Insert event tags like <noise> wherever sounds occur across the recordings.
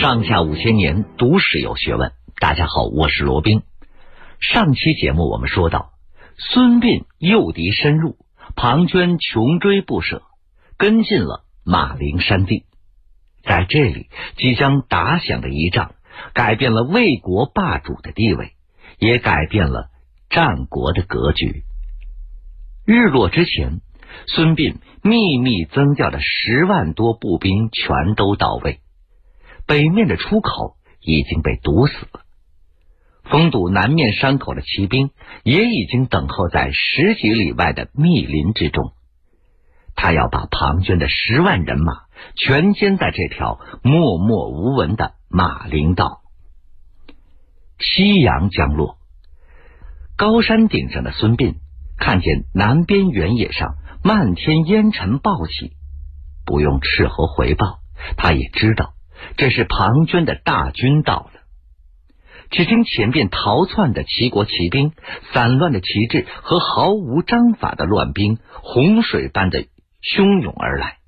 上下五千年，读史有学问。大家好，我是罗宾。上期节目我们说到，孙膑诱敌深入，庞涓穷追不舍，跟进了马陵山地。在这里，即将打响的一仗，改变了魏国霸主的地位，也改变了战国的格局。日落之前，孙膑秘密增调的十万多步兵全都到位。北面的出口已经被堵死了，封堵南面山口的骑兵也已经等候在十几里外的密林之中。他要把庞涓的十万人马全歼在这条默默无闻的马陵道。夕阳将落，高山顶上的孙膑看见南边原野上漫天烟尘暴起，不用斥候回报，他也知道。这是庞涓的大军到了，只听前边逃窜的齐国骑兵、散乱的旗帜和毫无章法的乱兵，洪水般的汹涌而来。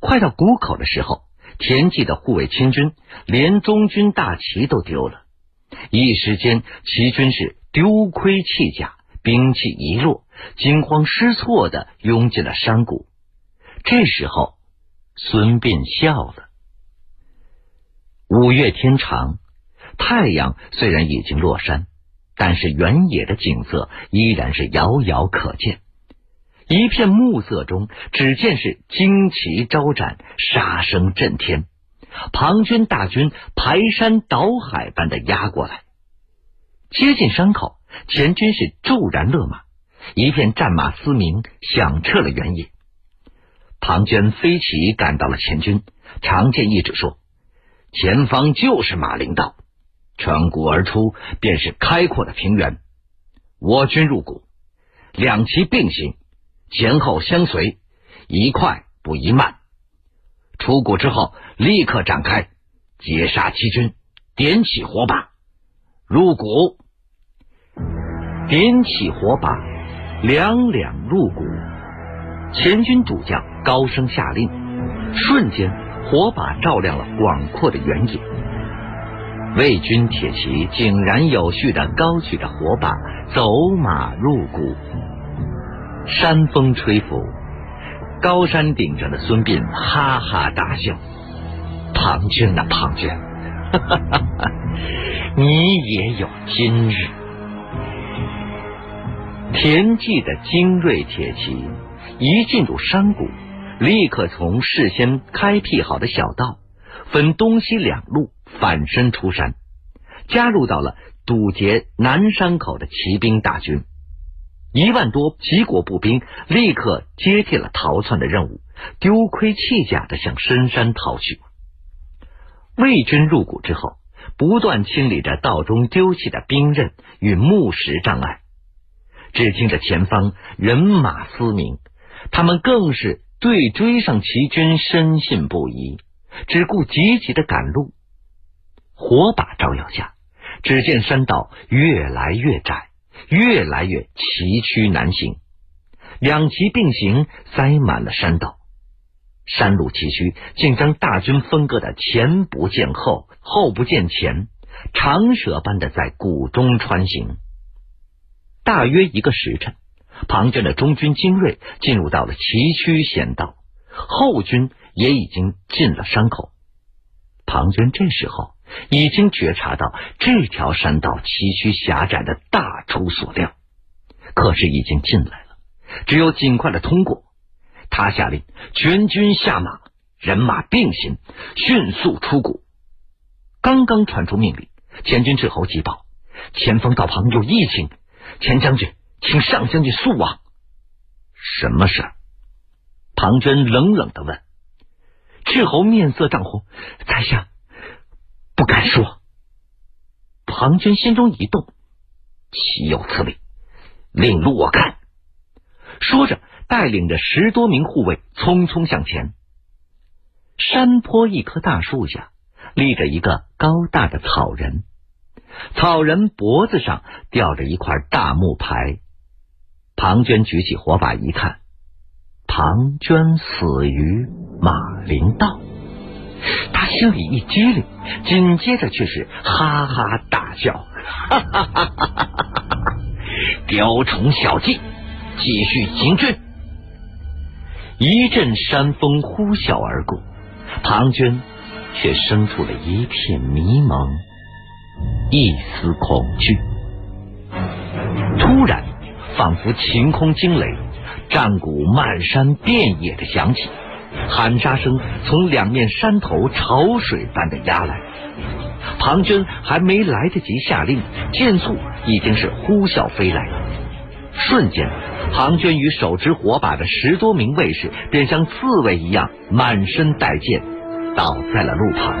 快到谷口的时候，田忌的护卫亲军连中军大旗都丢了，一时间齐军是丢盔弃甲，兵器一落，惊慌失措的拥进了山谷。这时候，孙膑笑了。五月天长，太阳虽然已经落山，但是原野的景色依然是遥遥可见。一片暮色中，只见是旌旗招展，杀声震天。庞涓大军排山倒海般的压过来，接近山口，前军是骤然勒马，一片战马嘶鸣，响彻了原野。庞涓飞骑赶到了前军，长剑一指说。前方就是马陵道，穿谷而出便是开阔的平原。我军入谷，两骑并行，前后相随，一快不一慢。出谷之后，立刻展开截杀齐军，点起火把，入谷。点起火把，两两入谷。前军主将高声下令，瞬间。火把照亮了广阔的原野，魏军铁骑井然有序的高举着火把走马入谷。山风吹拂，高山顶上的孙膑哈哈大笑：“庞涓呐，庞涓，哈哈哈哈，你也有今日！”田忌的精锐铁骑一进入山谷。立刻从事先开辟好的小道，分东西两路反身出山，加入到了堵截南山口的骑兵大军。一万多齐国步兵立刻接替了逃窜的任务，丢盔弃甲的向深山逃去。魏军入谷之后，不断清理着道中丢弃的兵刃与木石障碍。只听着前方人马嘶鸣，他们更是。对追上齐军深信不疑，只顾急急的赶路。火把照耀下，只见山道越来越窄，越来越崎岖难行。两骑并行，塞满了山道。山路崎岖，竟将大军分割的前不见后，后不见前，长蛇般的在谷中穿行。大约一个时辰。庞涓的中军精锐进入到了崎岖险道，后军也已经进了山口。庞涓这时候已经觉察到这条山道崎岖狭窄的大出所料，可是已经进来了，只有尽快的通过。他下令全军下马，人马并行，迅速出谷。刚刚传出命令，前军斥候急报：前方道旁有疫情，钱将军。请上将军速往。什么事？庞涓冷冷的问。赤侯面色涨红，在下不敢说。庞涓心中一动，岂有此理！令路我看。说着，带领着十多名护卫匆匆向前。山坡一棵大树下，立着一个高大的草人，草人脖子上吊着一块大木牌。庞涓举起火把一看，庞涓死于马陵道。他心里一激灵，紧接着却是哈哈大笑，哈哈哈哈哈哈！雕虫小技，继续行军。一阵山风呼啸而过，庞涓却生出了一片迷蒙，一丝恐惧。突然，仿佛晴空惊雷，战鼓漫山遍野的响起。喊杀声从两面山头潮水般的压来，庞涓还没来得及下令，箭簇已经是呼啸飞来。瞬间，庞涓与手持火把的十多名卫士便像刺猬一样满身带箭，倒在了路旁。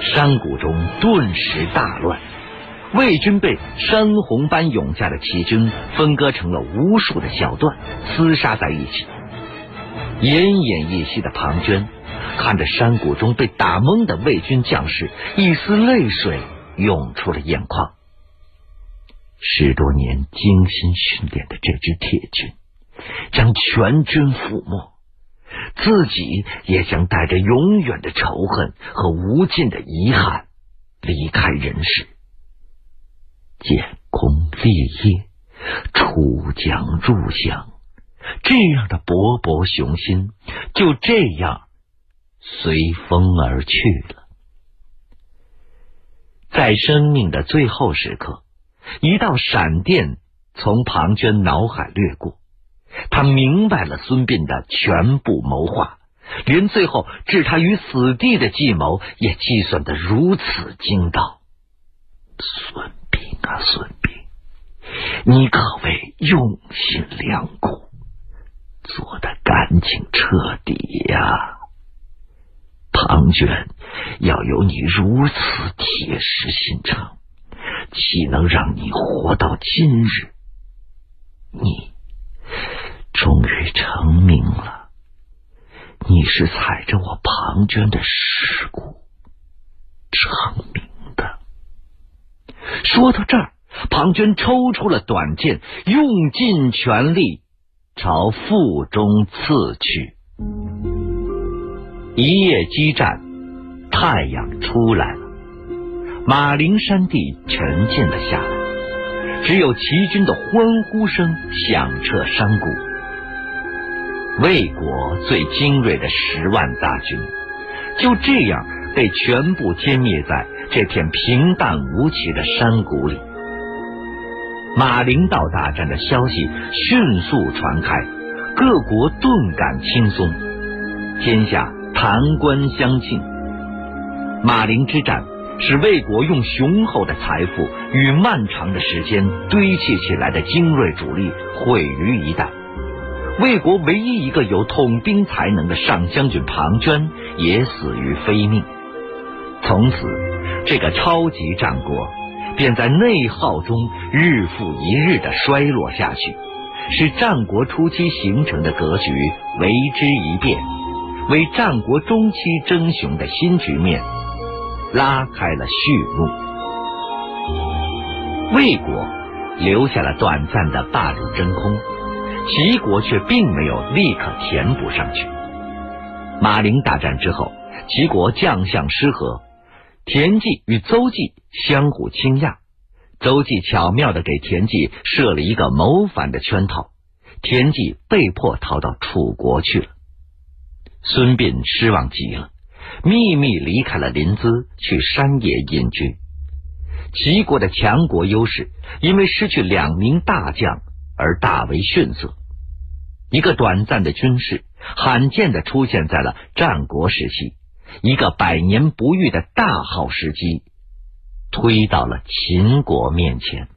山谷中顿时大乱，魏军被山洪般涌下的齐军分割成了无数的小段，厮杀在一起。奄奄一息的庞涓看着山谷中被打懵的魏军将士，一丝泪水涌出了眼眶。十多年精心训练的这支铁军将全军覆没，自己也将带着永远的仇恨和无尽的遗憾离开人世。建功立业，出将入相。这样的勃勃雄心就这样随风而去了。在生命的最后时刻，一道闪电从庞涓脑海掠过，他明白了孙膑的全部谋划，连最后置他于死地的计谋也计算得如此精到。孙膑啊，孙膑，你可谓用心良苦。做的干净彻底呀，庞涓要有你如此铁石心肠，岂能让你活到今日？你终于成名了，你是踩着我庞涓的尸骨成。说到这儿，庞涓抽出了短剑，用尽全力。朝腹中刺去，一夜激战，太阳出来了，马陵山地沉静了下来，只有齐军的欢呼声响彻山谷。魏国最精锐的十万大军，就这样被全部歼灭在这片平淡无奇的山谷里。马陵道大战的消息迅速传开，各国顿感轻松，天下弹冠相庆。马陵之战使魏国用雄厚的财富与漫长的时间堆砌起来的精锐主力毁于一旦，魏国唯一一个有统兵才能的上将军庞涓也死于非命。从此，这个超级战国。便在内耗中日复一日的衰落下去，使战国初期形成的格局为之一变，为战国中期争雄的新局面拉开了序幕。魏国留下了短暂的霸主真空，齐国却并没有立刻填补上去。马陵大战之后，齐国将相失和。田忌与邹忌相互倾轧，邹忌巧妙的给田忌设了一个谋反的圈套，田忌被迫逃到楚国去了。孙膑失望极了，秘密离开了临淄，去山野隐居。齐国的强国优势因为失去两名大将而大为逊色，一个短暂的军事罕见的出现在了战国时期。一个百年不遇的大好时机，推到了秦国面前。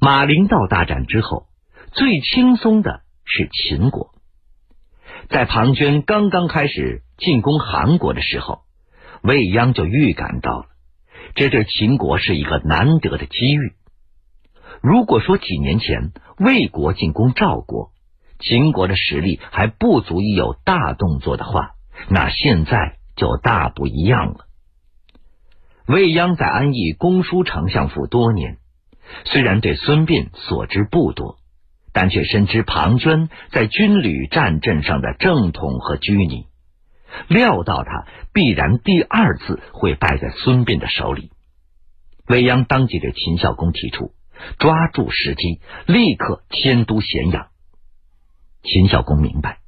马陵道大战之后，最轻松的是秦国。在庞涓刚刚开始进攻韩国的时候，未央就预感到了，这对秦国是一个难得的机遇。如果说几年前魏国进攻赵国，秦国的实力还不足以有大动作的话，那现在就大不一样了。未央在安邑公书丞相府多年，虽然对孙膑所知不多，但却深知庞涓在军旅战阵上的正统和拘泥，料到他必然第二次会败在孙膑的手里。未央当即对秦孝公提出，抓住时机，立刻迁都咸阳。秦孝公明白，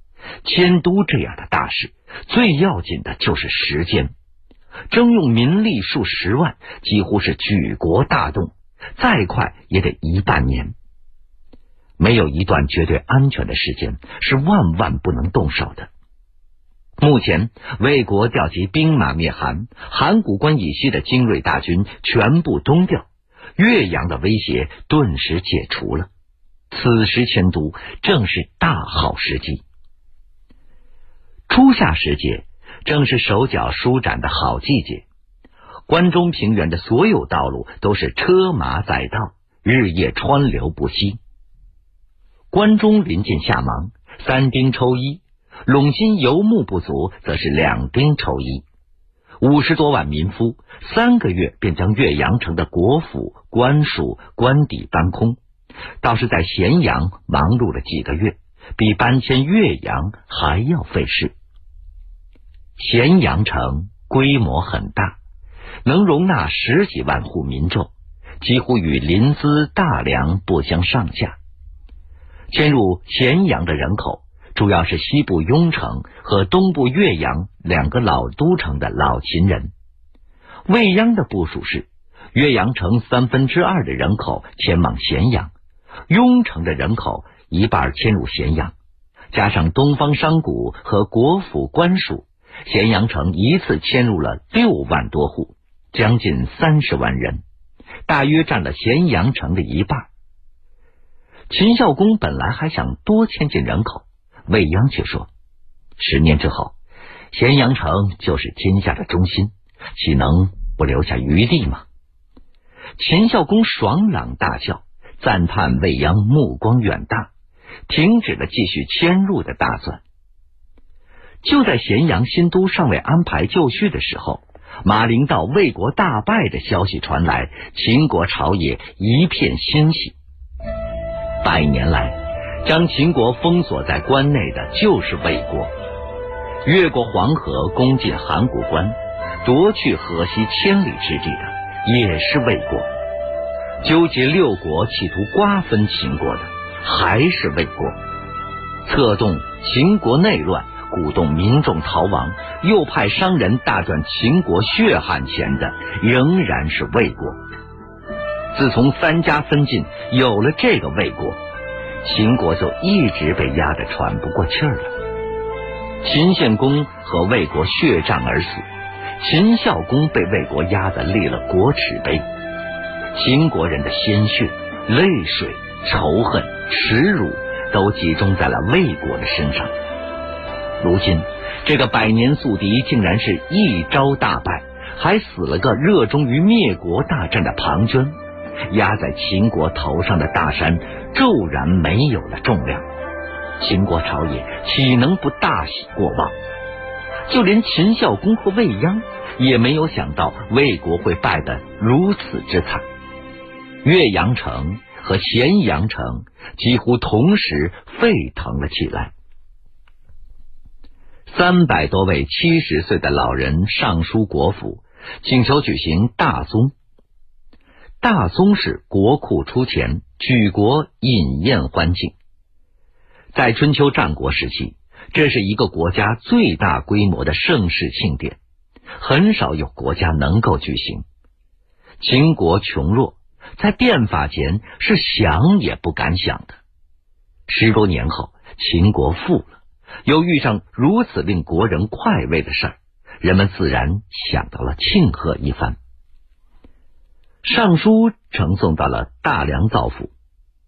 迁都这样的大事，最要紧的就是时间。征用民力数十万，几乎是举国大动，再快也得一半年。没有一段绝对安全的时间，是万万不能动手的。目前，魏国调集兵马灭韩，函谷关以西的精锐大军全部东调，岳阳的威胁顿时解除了。此时迁都正是大好时机。初夏时节。正是手脚舒展的好季节，关中平原的所有道路都是车马载道，日夜川流不息。关中临近夏忙，三丁抽一；陇心游牧不足，则是两丁抽一。五十多万民夫，三个月便将岳阳城的国府、官署、官邸搬空，倒是在咸阳忙碌了几个月，比搬迁岳阳还要费事。咸阳城规模很大，能容纳十几万户民众，几乎与临淄、大梁不相上下。迁入咸阳的人口，主要是西部雍城和东部岳阳两个老都城的老秦人。未央的部署是：岳阳城三分之二的人口迁往咸阳，雍城的人口一半迁入咸阳，加上东方商贾和国府官署。咸阳城一次迁入了六万多户，将近三十万人，大约占了咸阳城的一半。秦孝公本来还想多迁进人口，未央却说：“十年之后，咸阳城就是天下的中心，岂能不留下余地吗？”秦孝公爽朗大笑，赞叹未央目光远大，停止了继续迁入的打算。就在咸阳新都尚未安排就绪的时候，马陵道魏国大败的消息传来，秦国朝野一片欣喜。百年来，将秦国封锁在关内的就是魏国，越过黄河攻进函谷关，夺去河西千里之地的也是魏国，纠结六国企图瓜分秦国的还是魏国，策动秦国内乱。鼓动民众逃亡，又派商人大赚秦国血汗钱的，仍然是魏国。自从三家分晋，有了这个魏国，秦国就一直被压得喘不过气儿了。秦献公和魏国血战而死，秦孝公被魏国压得立了国耻碑，秦国人的鲜血、泪水、仇恨、耻辱，都集中在了魏国的身上。如今，这个百年宿敌竟然是一招大败，还死了个热衷于灭国大战的庞涓，压在秦国头上的大山骤然没有了重量，秦国朝野岂能不大喜过望？就连秦孝公和未央也没有想到魏国会败得如此之惨，岳阳城和咸阳城几乎同时沸腾了起来。三百多位七十岁的老人上书国府，请求举行大宗。大宗是国库出钱，举国饮宴欢庆。在春秋战国时期，这是一个国家最大规模的盛世庆典，很少有国家能够举行。秦国穷弱，在变法前是想也不敢想的。十多年后，秦国富了。又遇上如此令国人快慰的事儿，人们自然想到了庆贺一番。上书呈送到了大梁造府，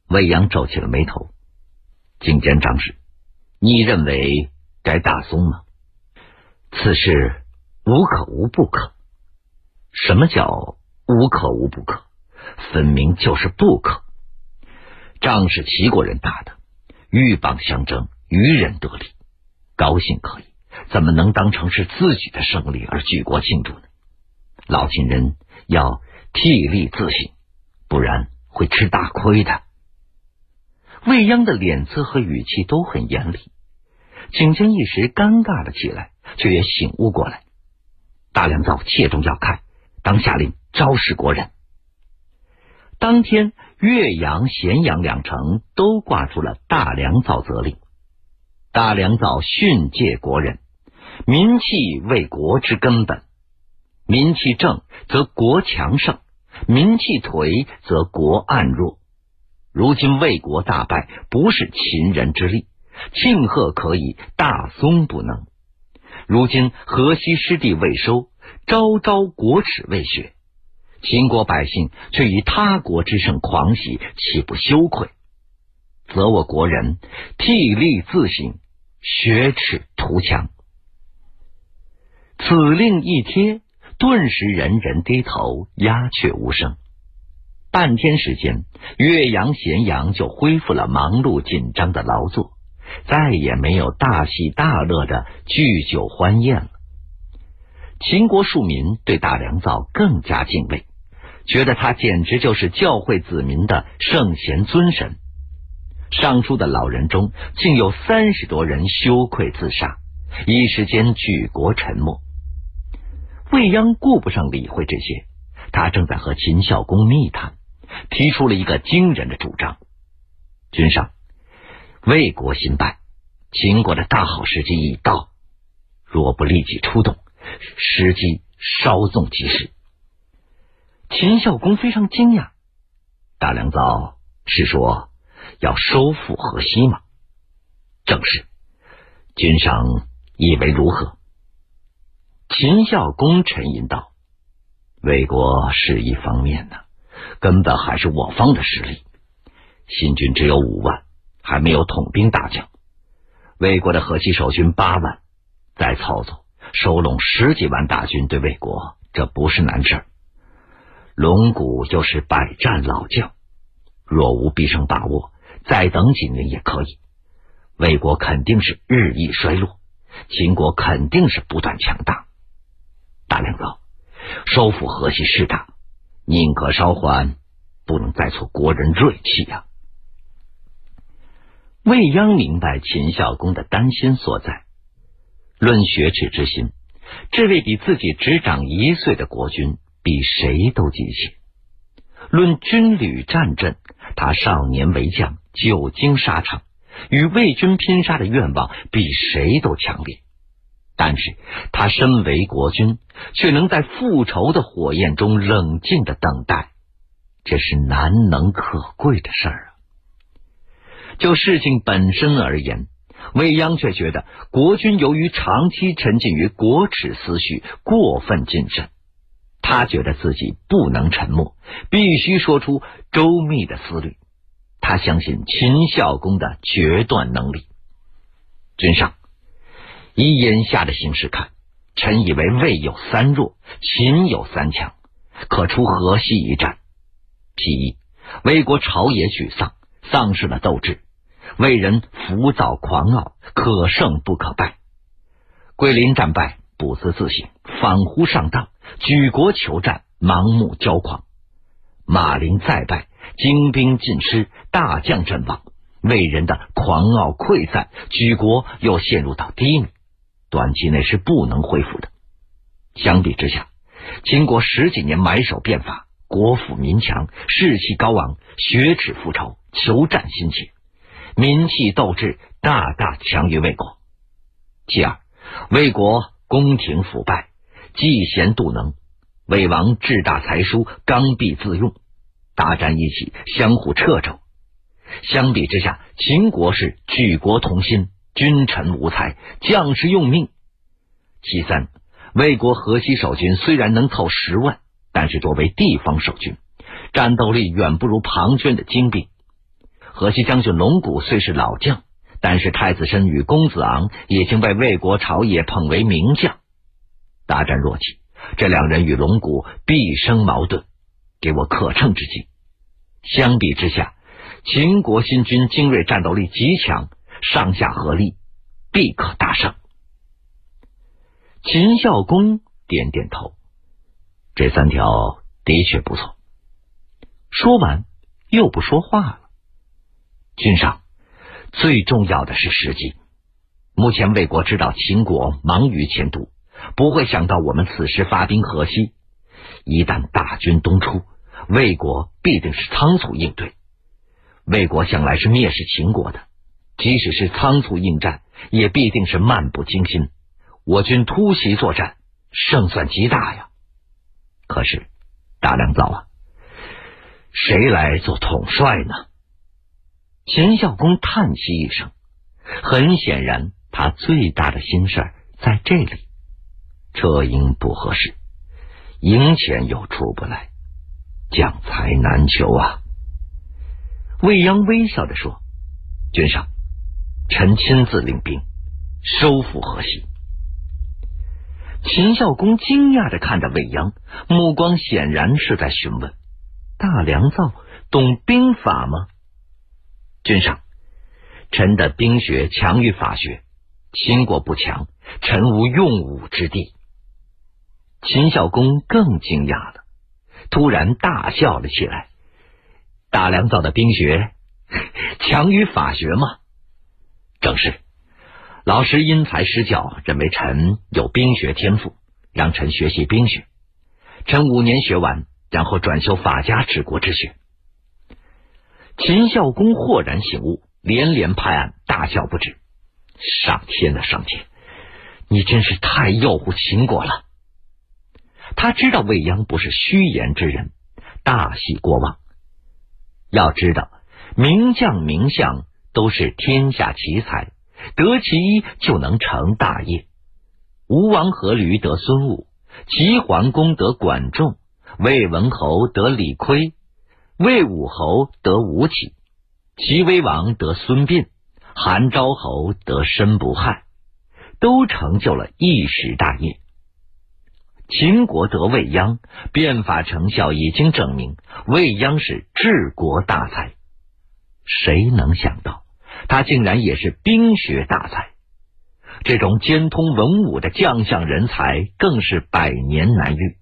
魏阳皱起了眉头。景监张氏，你认为该大松吗？此事无可无不可。什么叫无可无不可？分明就是不可。仗是齐国人打的，鹬蚌相争。渔人得利，高兴可以，怎么能当成是自己的胜利而举国庆祝呢？老秦人要替力自省，不然会吃大亏的。未央的脸色和语气都很严厉，景监一时尴尬了起来，却也醒悟过来。大良造切中要害，当下令招示国人。当天，岳阳、咸阳两城都挂出了大良造责令。大良造训诫国人：民气为国之根本，民气正则国强盛，民气颓则国暗弱。如今魏国大败，不是秦人之力，庆贺可以，大松不能。如今河西失地未收，朝朝国耻未雪，秦国百姓却以他国之胜狂喜，岂不羞愧？则我国人替力自省，雪耻图强。此令一贴，顿时人人低头，鸦雀无声。半天时间，岳阳、咸阳就恢复了忙碌紧张的劳作，再也没有大喜大乐的聚酒欢宴了。秦国庶民对大良造更加敬畏，觉得他简直就是教会子民的圣贤尊神。上书的老人中，竟有三十多人羞愧自杀，一时间举国沉默。未央顾不上理会这些，他正在和秦孝公密谈。提出了一个惊人的主张：君上，魏国新败，秦国的大好时机已到，若不立即出动，时机稍纵即逝。秦孝公非常惊讶，大良造是说要收复河西吗？正是，君上以为如何？秦孝公沉吟道：“魏国是一方面呢。”根本还是我方的实力，新军只有五万，还没有统兵大将。魏国的河西守军八万，再操作收拢十几万大军，对魏国这不是难事。龙骨又是百战老将，若无必胜把握，再等几年也可以。魏国肯定是日益衰落，秦国肯定是不断强大。大梁造，收复河西势大。宁可稍缓，不能再挫国人锐气呀！未央明白秦孝公的担心所在。论学耻之心，这位比自己只长一岁的国君，比谁都急切；论军旅战阵，他少年为将，久经沙场，与魏军拼杀的愿望比谁都强烈。但是他身为国君，却能在复仇的火焰中冷静的等待，这是难能可贵的事儿啊！就事情本身而言，未央却觉得国君由于长期沉浸于国耻思绪，过分谨慎。他觉得自己不能沉默，必须说出周密的思虑。他相信秦孝公的决断能力，君上。以眼下的形势看，臣以为魏有三弱，秦有三强，可出河西一战。其一，魏国朝野沮丧，丧失了斗志；魏人浮躁狂傲，可胜不可败。桂林战败，不思自省，恍惚上当，举国求战，盲目骄狂。马陵再败，精兵尽失，大将阵亡，魏人的狂傲溃散，举国又陷入到低迷。短期内是不能恢复的。相比之下，秦国十几年埋首变法，国富民强，士气高昂，雪耻复仇，求战心切，民气斗志大大强于魏国。其二，魏国宫廷腐败，嫉贤妒能，魏王志大才疏，刚愎自用，大战一起，相互掣肘。相比之下，秦国是举国同心。君臣无才，将士用命。其三，魏国河西守军虽然能凑十万，但是多为地方守军，战斗力远不如庞涓的精兵。河西将军龙骨虽是老将，但是太子申与公子昂已经被魏国朝野捧为名将。大战若起，这两人与龙骨必生矛盾，给我可乘之机。相比之下，秦国新军精锐，战斗力极强。上下合力，必可大胜。秦孝公点点头，这三条的确不错。说完，又不说话了。君上，最重要的是时机。目前魏国知道秦国忙于迁都，不会想到我们此时发兵河西。一旦大军东出，魏国必定是仓促应对。魏国向来是蔑视秦国的，即使是仓促应战，也必定是漫不经心。我军突袭作战，胜算极大呀！可是大良造啊，谁来做统帅呢？秦孝公叹息一声，很显然，他最大的心事在这里。车营不合适，营钱又出不来，将才难求啊！未央微笑着说：“君上，臣亲自领兵收复河西。”秦孝公惊讶的看着未央，目光显然是在询问：“大良造懂兵法吗？”君上，臣的兵学强于法学，秦国不强，臣无用武之地。秦孝公更惊讶了，突然大笑了起来：“大良造的兵学 <laughs> 强于法学吗？正是。”老师因材施教，认为臣有兵学天赋，让臣学习兵学。臣五年学完，然后转修法家治国之学。秦孝公豁然醒悟，连连拍案，大笑不止。上天啊，上天！你真是太诱惑秦国了。他知道未央不是虚言之人，大喜过望。要知道，名将名相都是天下奇才。得其一就能成大业。吴王阖闾得孙武，齐桓公得管仲，魏文侯得李悝，魏武侯得吴起，齐威王得孙膑，韩昭侯得申不害，都成就了一时大业。秦国得未央，变法成效已经证明未央是治国大才。谁能想到？他竟然也是兵学大才，这种兼通文武的将相人才更是百年难遇。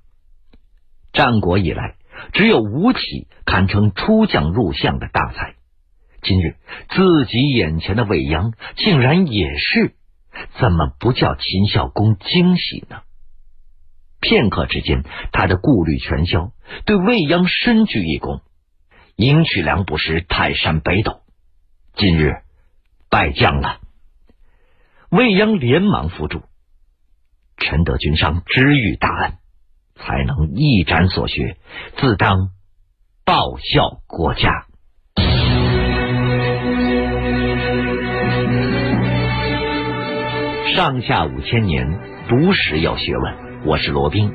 战国以来，只有吴起堪称出将入相的大才。今日自己眼前的未央竟然也是，怎么不叫秦孝公惊喜呢？片刻之间，他的顾虑全消，对未央深鞠一躬：“迎娶良不识泰山北斗。”今日。败将了，未央连忙扶住。陈德君上知遇大恩，才能一展所学，自当报效国家。上下五千年，读史有学问。我是罗宾，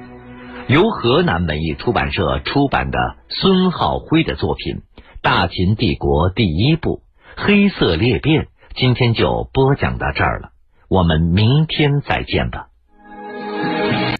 由河南文艺出版社出版的孙浩辉的作品《大秦帝国第一部：黑色裂变》。今天就播讲到这儿了，我们明天再见吧。